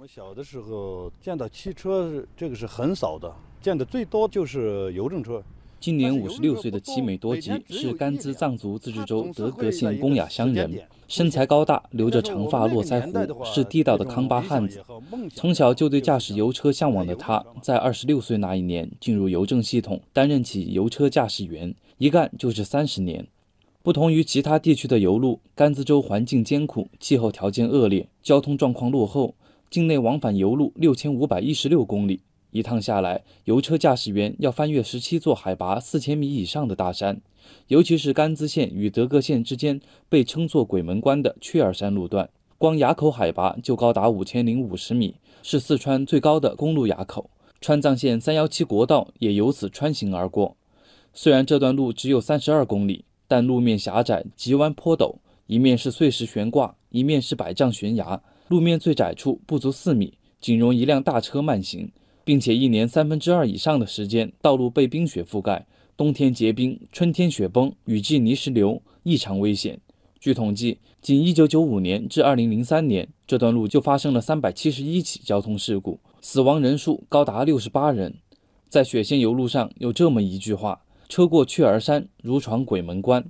我们小的时候见到汽车，这个是很少的，见的最多就是邮政车。今年五十六岁的齐美多吉是甘孜藏族自治州德格县公雅乡人，身材高大，留着长发络腮胡，是地道的康巴汉子。从小就对驾驶油车向往的他，在二十六岁那一年进入邮政系统，担任起油车驾驶员，一干就是三十年。不同于其他地区的油路，甘孜州环境艰苦，气候条件恶劣，交通状况落后，境内往返油路六千五百一十六公里。一趟下来，油车驾驶员要翻越十七座海拔四千米以上的大山，尤其是甘孜县与德格县之间被称作“鬼门关”的雀儿山路段，光垭口海拔就高达五千零五十米，是四川最高的公路垭口。川藏线三幺七国道也由此穿行而过。虽然这段路只有三十二公里，但路面狭窄，急弯坡陡，一面是碎石悬挂，一面是百丈悬崖，路面最窄处不足四米，仅容一辆大车慢行。并且一年三分之二以上的时间，道路被冰雪覆盖，冬天结冰，春天雪崩，雨季泥石流，异常危险。据统计，仅1995年至2003年，这段路就发生了371起交通事故，死亡人数高达68人。在雪线油路上有这么一句话：“车过雀儿山，如闯鬼门关。”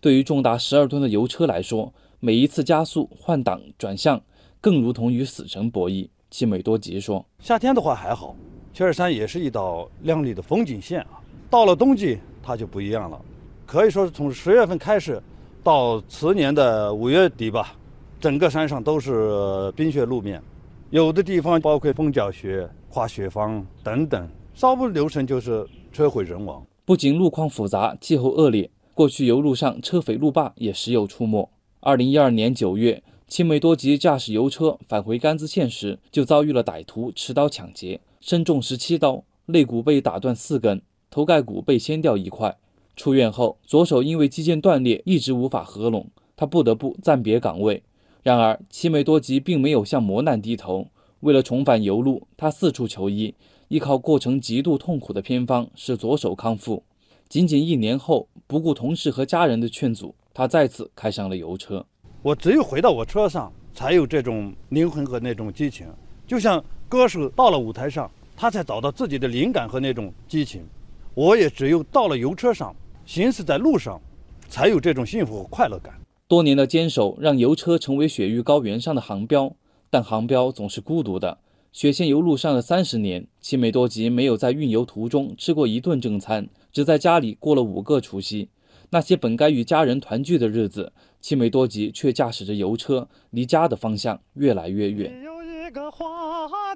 对于重达十二吨的油车来说，每一次加速、换挡、转向，更如同与死神博弈。齐美多吉说：“夏天的话还好，雀儿山也是一道亮丽的风景线啊。到了冬季，它就不一样了。可以说是从十月份开始，到次年的五月底吧，整个山上都是冰雪路面，有的地方包括风脚雪、滑雪方等等，稍不留神就是车毁人亡。不仅路况复杂，气候恶劣，过去油路上车匪路霸也时有出没。二零一二年九月。”齐美多吉驾驶油车返回甘孜县时，就遭遇了歹徒持刀抢劫，身中十七刀，肋骨被打断四根，头盖骨被掀掉一块。出院后，左手因为肌腱断裂，一直无法合拢，他不得不暂别岗位。然而，齐美多吉并没有向磨难低头，为了重返油路，他四处求医，依靠过程极度痛苦的偏方，使左手康复。仅仅一年后，不顾同事和家人的劝阻，他再次开上了油车。我只有回到我车上，才有这种灵魂和那种激情，就像歌手到了舞台上，他才找到自己的灵感和那种激情。我也只有到了油车上，行驶在路上，才有这种幸福和快乐感。多年的坚守让油车成为雪域高原上的航标，但航标总是孤独的。雪线油路上的三十年，齐美多吉没有在运油途中吃过一顿正餐，只在家里过了五个除夕。那些本该与家人团聚的日子，七美多吉却驾驶着油车，离家的方向越来越远。有一个花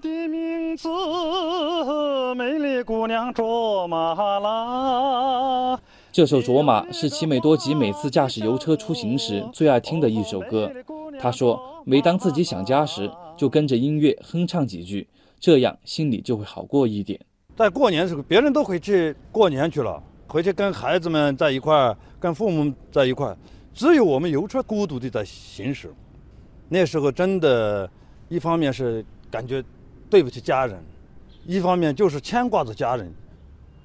的名字，美丽姑娘卓玛拉。这首《卓玛》是齐美多吉每次驾驶油车出行时最爱听的一首歌。他说，每当自己想家时，就跟着音乐哼唱几句，这样心里就会好过一点。在过年的时候，别人都回去过年去了。回去跟孩子们在一块儿，跟父母在一块儿，只有我们油车孤独地在行驶。那时候真的，一方面是感觉对不起家人，一方面就是牵挂着家人，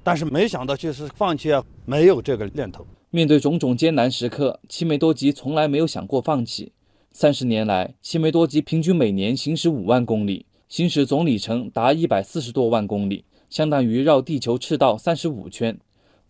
但是没想到就是放弃啊，没有这个念头。面对种种艰难时刻，齐美多吉从来没有想过放弃。三十年来，齐美多吉平均每年行驶五万公里，行驶总里程达一百四十多万公里，相当于绕地球赤道三十五圈。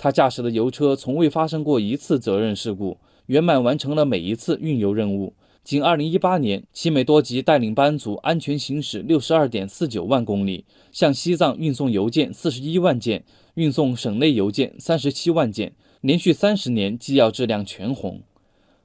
他驾驶的油车从未发生过一次责任事故，圆满完成了每一次运油任务。仅2018年，齐美多吉带领班组安全行驶62.49万公里，向西藏运送邮件41万件，运送省内邮件37万件，连续三十年机要质量全红。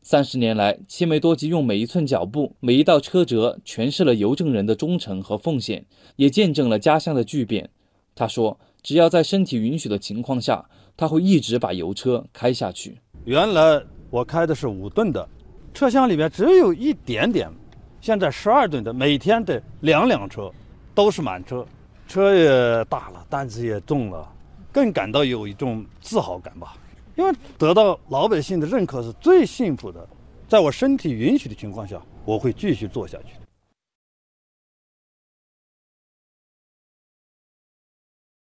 三十年来，齐美多吉用每一寸脚步、每一道车辙，诠释了邮政人的忠诚和奉献，也见证了家乡的巨变。他说：“只要在身体允许的情况下。”他会一直把油车开下去。原来我开的是五吨的，车厢里面只有一点点。现在十二吨的，每天的两辆车都是满车，车也大了，担子也重了，更感到有一种自豪感吧。因为得到老百姓的认可是最幸福的。在我身体允许的情况下，我会继续做下去。